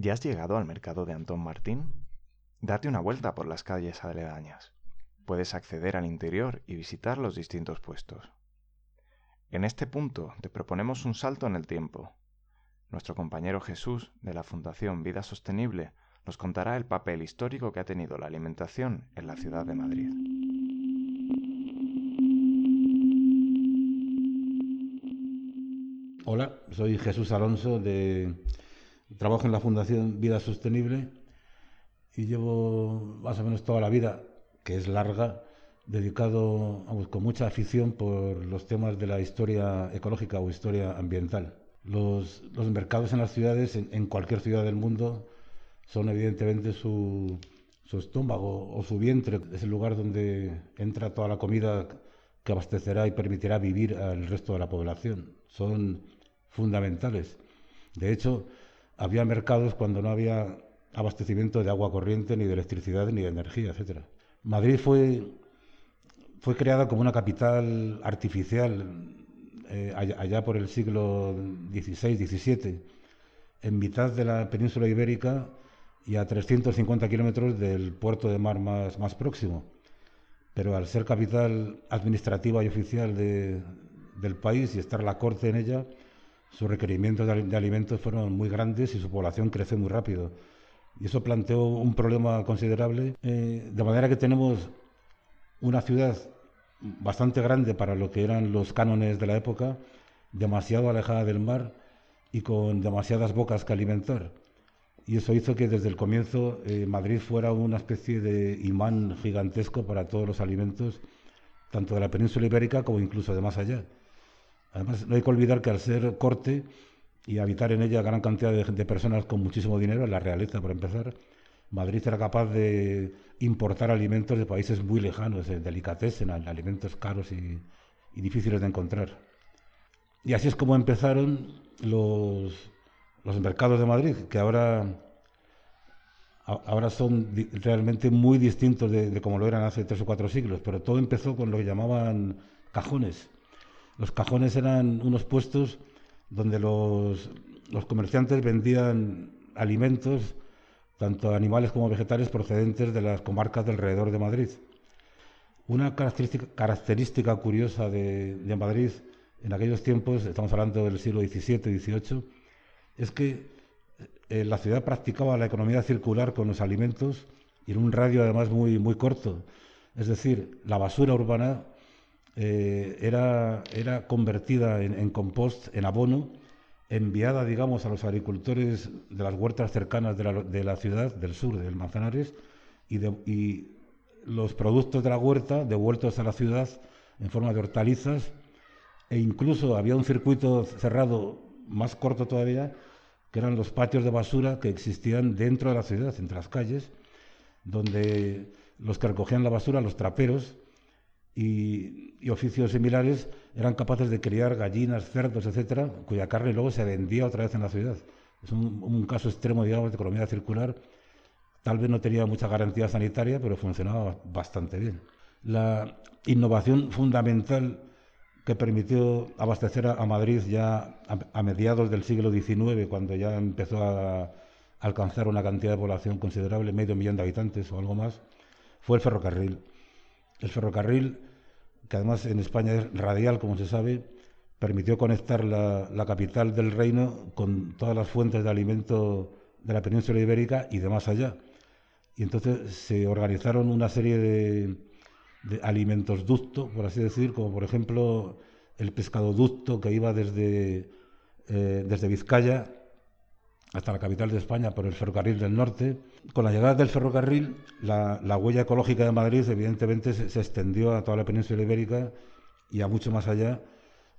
¿Ya has llegado al mercado de Antón Martín? Date una vuelta por las calles aledañas. Puedes acceder al interior y visitar los distintos puestos. En este punto te proponemos un salto en el tiempo. Nuestro compañero Jesús, de la Fundación Vida Sostenible, nos contará el papel histórico que ha tenido la alimentación en la ciudad de Madrid. Hola, soy Jesús Alonso, de trabajo en la Fundación Vida Sostenible y llevo más o menos toda la vida, que es larga, dedicado con mucha afición por los temas de la historia ecológica o historia ambiental. Los, mercados en las ciudades, en, cualquier ciudad del mundo, son evidentemente su, su estómago o su vientre. Es el lugar donde entra toda la comida que abastecerá y permitirá vivir al resto de la población. Son fundamentales. De hecho, había mercados cuando no había abastecimiento de agua corriente, ni de electricidad, ni de energía, etc. Madrid fue, fue creada como una capital artificial eh, allá, por el siglo XVI, XVII, en mitad de la península ibérica y a 350 kilómetros del puerto de mar más, más próximo. Pero al ser capital administrativa y oficial del país y estar la corte en ella, sus requerimientos de, alimentos fueron muy grandes y su población creció muy rápido. Y eso planteó un problema considerable, eh, de manera que tenemos una ciudad bastante grande para lo que eran los cánones de la época, demasiado alejada del mar y con demasiadas bocas que alimentar. Y eso hizo que desde el comienzo eh, Madrid fuera una especie de imán gigantesco para todos los alimentos, tanto de la península ibérica como incluso de más allá. Además, no hay que olvidar que al ser corte y habitar en ella gran cantidad de, de personas con muchísimo dinero, la realeza por empezar, Madrid era capaz de importar alimentos de países muy lejanos, en delicatessen, alimentos caros y, difíciles de encontrar. Y así es como empezaron los, los mercados de Madrid, que ahora, ahora son realmente muy distintos de, de, como lo eran hace tres o cuatro siglos, pero todo empezó con lo que llamaban cajones. Los cajones eran unos puestos donde los, los comerciantes vendían alimentos tanto animales como vegetales procedentes de las comarcas del alrededor de Madrid. Una característica, curiosa de, Madrid en aquellos tiempos, estamos hablando del siglo XVII XVIII, es que eh, la ciudad practicaba la economía circular con los alimentos y en un radio además muy, muy corto. Es decir, la basura urbana eh, era, era convertida en, compost, en abono, enviada, digamos, a los agricultores de las huertas cercanas de la, ciudad, del sur, del Manzanares, y, los productos de la huerta devueltos a la ciudad en forma de hortalizas, e incluso había un circuito cerrado más corto todavía, que eran los patios de basura que existían dentro de la ciudad, entre las calles, donde los que recogían la basura, los traperos, y, oficios similares eran capaces de criar gallinas, cerdos, etcétera, cuya carne luego se vendía otra vez en la ciudad. Es un, caso extremo, digamos, de economía circular. Tal vez no tenía mucha garantía sanitaria, pero funcionaba bastante bien. La innovación fundamental que permitió abastecer a, Madrid ya a, mediados del siglo XIX, cuando ya empezó a alcanzar una cantidad de población considerable, medio millón de habitantes o algo más, fue el ferrocarril. El ferrocarril que además en España es radial, como se sabe, permitió conectar la, capital del reino con todas las fuentes de alimento de la península ibérica y de más allá. Y entonces se organizaron una serie de, alimentos ducto, por así decir, como por ejemplo el pescado ducto que iba desde, eh, desde Vizcaya hasta la capital de España por el ferrocarril del norte. Con la llegada del ferrocarril, la, huella ecológica de Madrid evidentemente se, extendió a toda la península ibérica y a mucho más allá,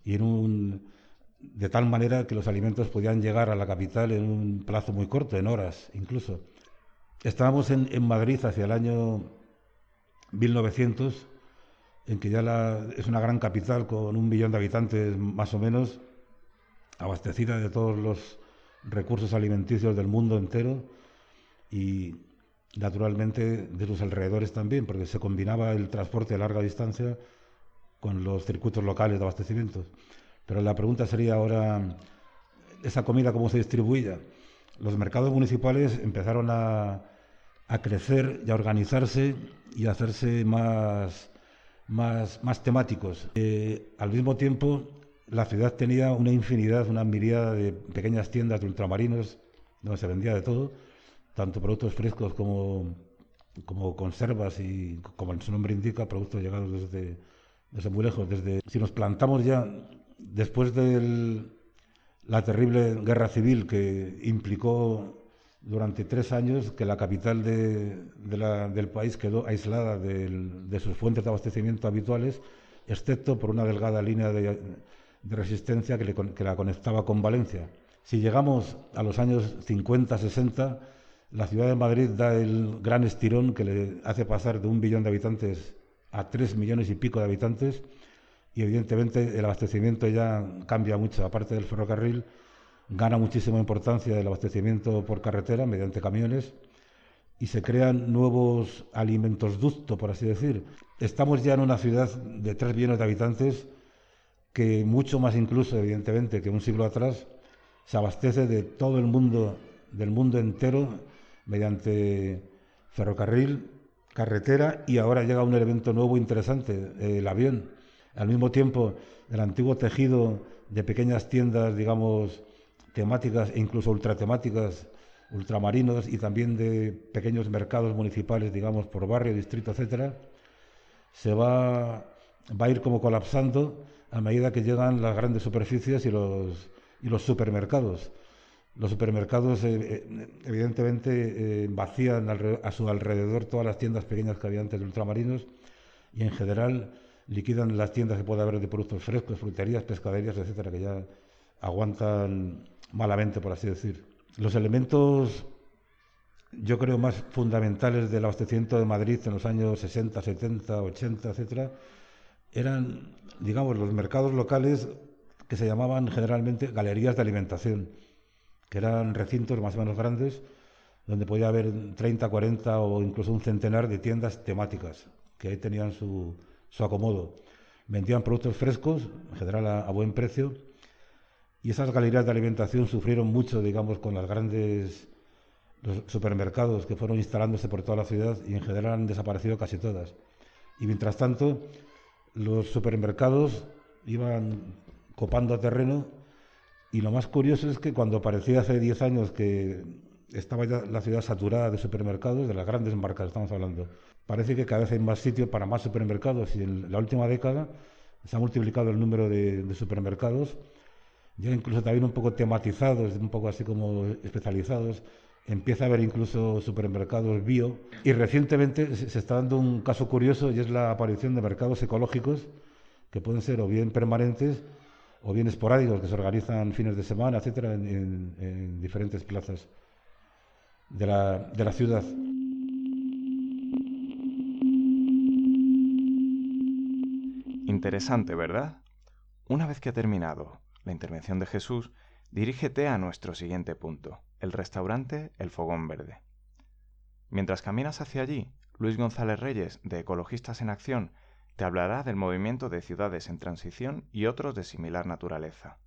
y de tal manera que los alimentos podían llegar a la capital en un plazo muy corto, en horas incluso. Estábamos en, Madrid hacia el año 1900, en que ya es una gran capital con un millón de habitantes más o menos, abastecida de todos los recursos alimenticios del mundo entero y naturalmente de los alrededores también, porque se combinaba el transporte a larga distancia con los circuitos locales de abastecimiento. Pero la pregunta sería ahora, ¿esa comida cómo se distribuía? los mercados municipales empezaron a, crecer y a organizarse y a hacerse más, más, más temáticos. Eh, al mismo tiempo, la ciudad tenía una infinidad, una miríada de pequeñas tiendas de ultramarinos donde se vendía de todo, tanto productos frescos como, como conservas y, como su nombre indica, productos llegados desde, desde muy lejos. Desde, si nos plantamos ya después de la terrible guerra civil que implicó durante tres años que la capital del país quedó aislada de sus fuentes de abastecimiento habituales, excepto por una delgada línea de, resistencia que, la conectaba con Valencia. Si llegamos a los años 50, 60, la ciudad de Madrid da el gran estirón que le hace pasar de un billón de habitantes a tres millones y pico de habitantes y evidentemente el abastecimiento ya cambia mucho. Aparte del ferrocarril, gana muchísima importancia el abastecimiento por carretera mediante camiones y se crean nuevos alimentos ducto, por así decir. Estamos ya en una ciudad de 3 millones de habitantes que mucho más incluso, evidentemente, que un siglo atrás, se abastece de todo el mundo, del mundo entero, mediante ferrocarril, carretera y ahora llega un elemento nuevo interesante, el avión. Al mismo tiempo, el antiguo tejido de pequeñas tiendas, digamos, temáticas e incluso ultratemáticas, ultramarinos y también de pequeños mercados municipales, digamos, por barrio, distrito, etcétera, se va, va a ir como colapsando a medida que llegan las grandes superficies y los, y los supermercados. Los supermercados, eh, eh, evidentemente, eh, vacían a su alrededor todas las tiendas pequeñas que había antes de ultramarinos y, en general, liquidan las tiendas que puede haber de productos frescos, fruterías, pescaderías, etcétera, que ya aguantan malamente, por así decir. Los elementos, yo creo, más fundamentales del abastecimiento de Madrid en los años 60, 70, 80, etcétera, eran, digamos, los mercados locales que se llamaban generalmente galerías de alimentación, que eran recintos más o menos grandes, donde podía haber 30, 40 o incluso un centenar de tiendas temáticas, que ahí tenían su, su acomodo. Vendían productos frescos, en general a, buen precio, y esas galerías de alimentación sufrieron mucho, digamos, con las grandes supermercados que fueron instalándose por toda la ciudad y en general han desaparecido casi todas. Y mientras tanto, los supermercados iban copando terreno y lo más curioso es que cuando parecía hace 10 años que estaba ya la ciudad saturada de supermercados, de las grandes marcas estamos hablando, parece que cada vez hay más sitio para más supermercados y en la última década se ha multiplicado el número de, supermercados, ya incluso también un poco tematizados, un poco así como especializados. Empieza a haber incluso supermercados bio y recientemente se está dando un caso curioso y es la aparición de mercados ecológicos que pueden ser o bien permanentes o bien esporádicos que se organizan fines de semana, etcétera, en, diferentes plazas de la, de la ciudad. Interesante, ¿verdad? Una vez que ha terminado la intervención de Jesús, dirígete a nuestro siguiente punto, el restaurante El Fogón Verde. Mientras caminas hacia allí, Luis González Reyes, de Ecologistas en Acción, te hablará del movimiento de ciudades en transición y otros de similar naturaleza.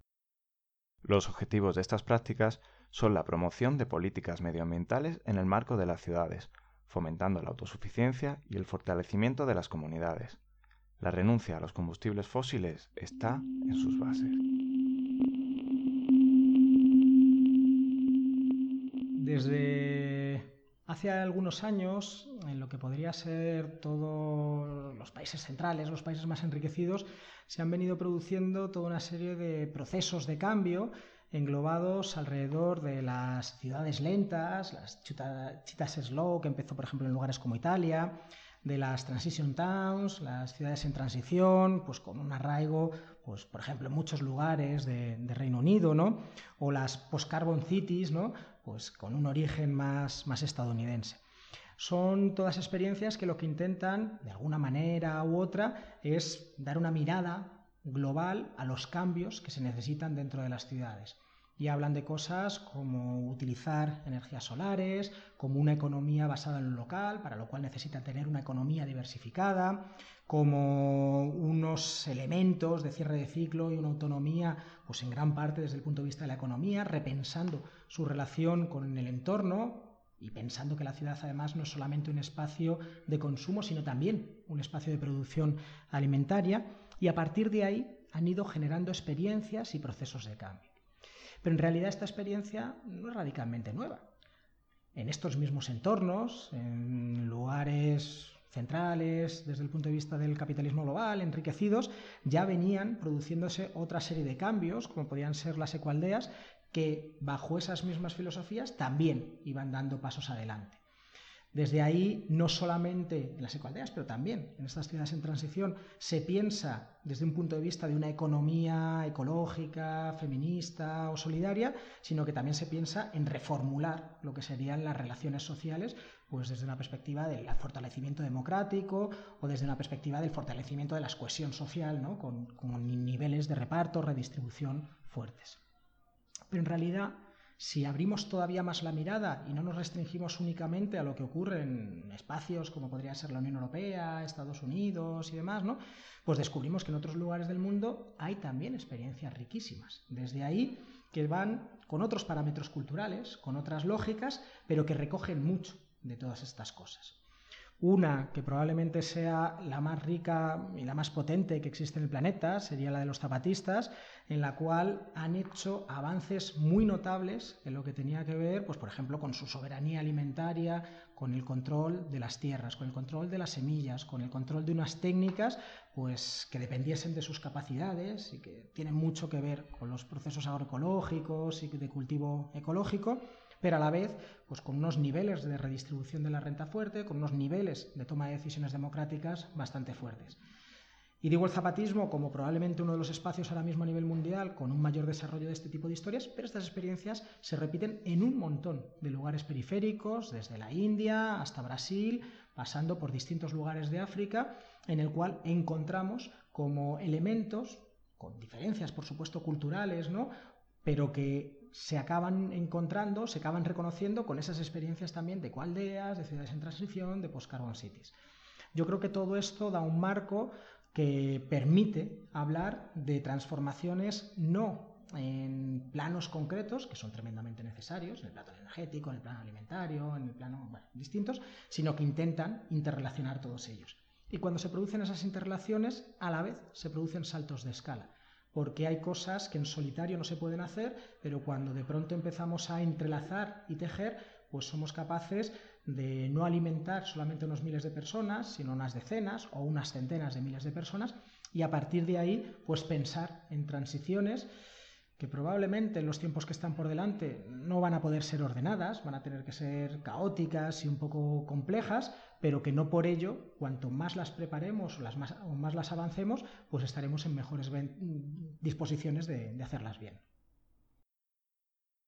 Los objetivos de estas prácticas son la promoción de políticas medioambientales en el marco de las ciudades, fomentando la autosuficiencia y el fortalecimiento de las comunidades, la renuncia a los combustibles fósiles está en sus bases. Desde hace algunos años, en lo que podría ser todos los países centrales, los países más enriquecidos, se han venido produciendo toda una serie de procesos de cambio englobados alrededor de las ciudades lentas, las citas slow, que empezó por ejemplo en lugares como Italia, de las transition towns, las ciudades en transición, pues con un arraigo, pues por ejemplo en muchos lugares de, Reino Unido, ¿no? O las post-carbon cities, ¿no? Pues con un origen más, más estadounidense. Son todas experiencias que lo que intentan, de alguna manera u otra, es dar una mirada global a los cambios que se necesitan dentro de las ciudades y hablan de cosas como utilizar energías solares, como una economía basada en lo local, para lo cual necesita tener una economía diversificada, como unos elementos de cierre de ciclo y una autonomía, pues en gran parte desde el punto de vista de la economía, repensando su relación con el entorno, y pensando que la ciudad además no es solamente un espacio de consumo, sino también un espacio de producción alimentaria, y a partir de ahí han ido generando experiencias y procesos de cambio. Pero en realidad esta experiencia no es radicalmente nueva. En estos mismos entornos, en lugares centrales desde el punto de vista del capitalismo global, enriquecidos, ya venían produciéndose otra serie de cambios, como podían ser las ecualdeas, que bajo esas mismas filosofías también iban dando pasos adelante. Desde ahí, no solamente en las ecualdeas, pero también en estas ciudades en transición, se piensa desde un punto de vista de una economía ecológica, feminista o solidaria, sino que también se piensa en reformular lo que serían las relaciones sociales, pues desde una perspectiva del fortalecimiento democrático o desde una perspectiva del fortalecimiento de la cohesión social, ¿no? con, con niveles de reparto, redistribución fuertes. Pero en realidad, si abrimos todavía más la mirada y no nos restringimos únicamente a lo que ocurre en espacios como podría ser la Unión Europea, Estados Unidos y demás, ¿no? pues descubrimos que en otros lugares del mundo hay también experiencias riquísimas. Desde ahí que van con otros parámetros culturales, con otras lógicas, pero que recogen mucho de todas estas cosas. Una que probablemente sea la más rica y la más potente que existe en el planeta sería la de los zapatistas, en la cual han hecho avances muy notables en lo que tenía que ver, pues por ejemplo, con su soberanía alimentaria, con el control de las tierras, con el control de las semillas, con el control de unas técnicas pues que dependiesen de sus capacidades y que tienen mucho que ver con los procesos agroecológicos y de cultivo ecológico pero a la vez pues con unos niveles de redistribución de la renta fuerte, con unos niveles de toma de decisiones democráticas bastante fuertes. Y digo el zapatismo como probablemente uno de los espacios ahora mismo a nivel mundial con un mayor desarrollo de este tipo de historias, pero estas experiencias se repiten en un montón de lugares periféricos, desde la India hasta Brasil, pasando por distintos lugares de África, en el cual encontramos como elementos, con diferencias por supuesto culturales, ¿no? pero que se acaban encontrando, se acaban reconociendo con esas experiencias también de coaldeas, de ciudades en transición, de post-carbon cities. Yo creo que todo esto da un marco que permite hablar de transformaciones no en planos concretos, que son tremendamente necesarios, en el plano energético, en el plano alimentario, en el plano distintos, sino que intentan interrelacionar todos ellos. Y cuando se producen esas interrelaciones, a la vez se producen saltos de escala porque hay cosas que en solitario no se pueden hacer, pero cuando de pronto empezamos a entrelazar y tejer, pues somos capaces de no alimentar solamente unos miles de personas, sino unas decenas o unas centenas de miles de personas, y a partir de ahí, pues pensar en transiciones que probablemente en los tiempos que están por delante no van a poder ser ordenadas, van a tener que ser caóticas y un poco complejas, pero que no por ello, cuanto más las preparemos o, más, las avancemos, pues estaremos en mejores disposiciones de hacerlas bien.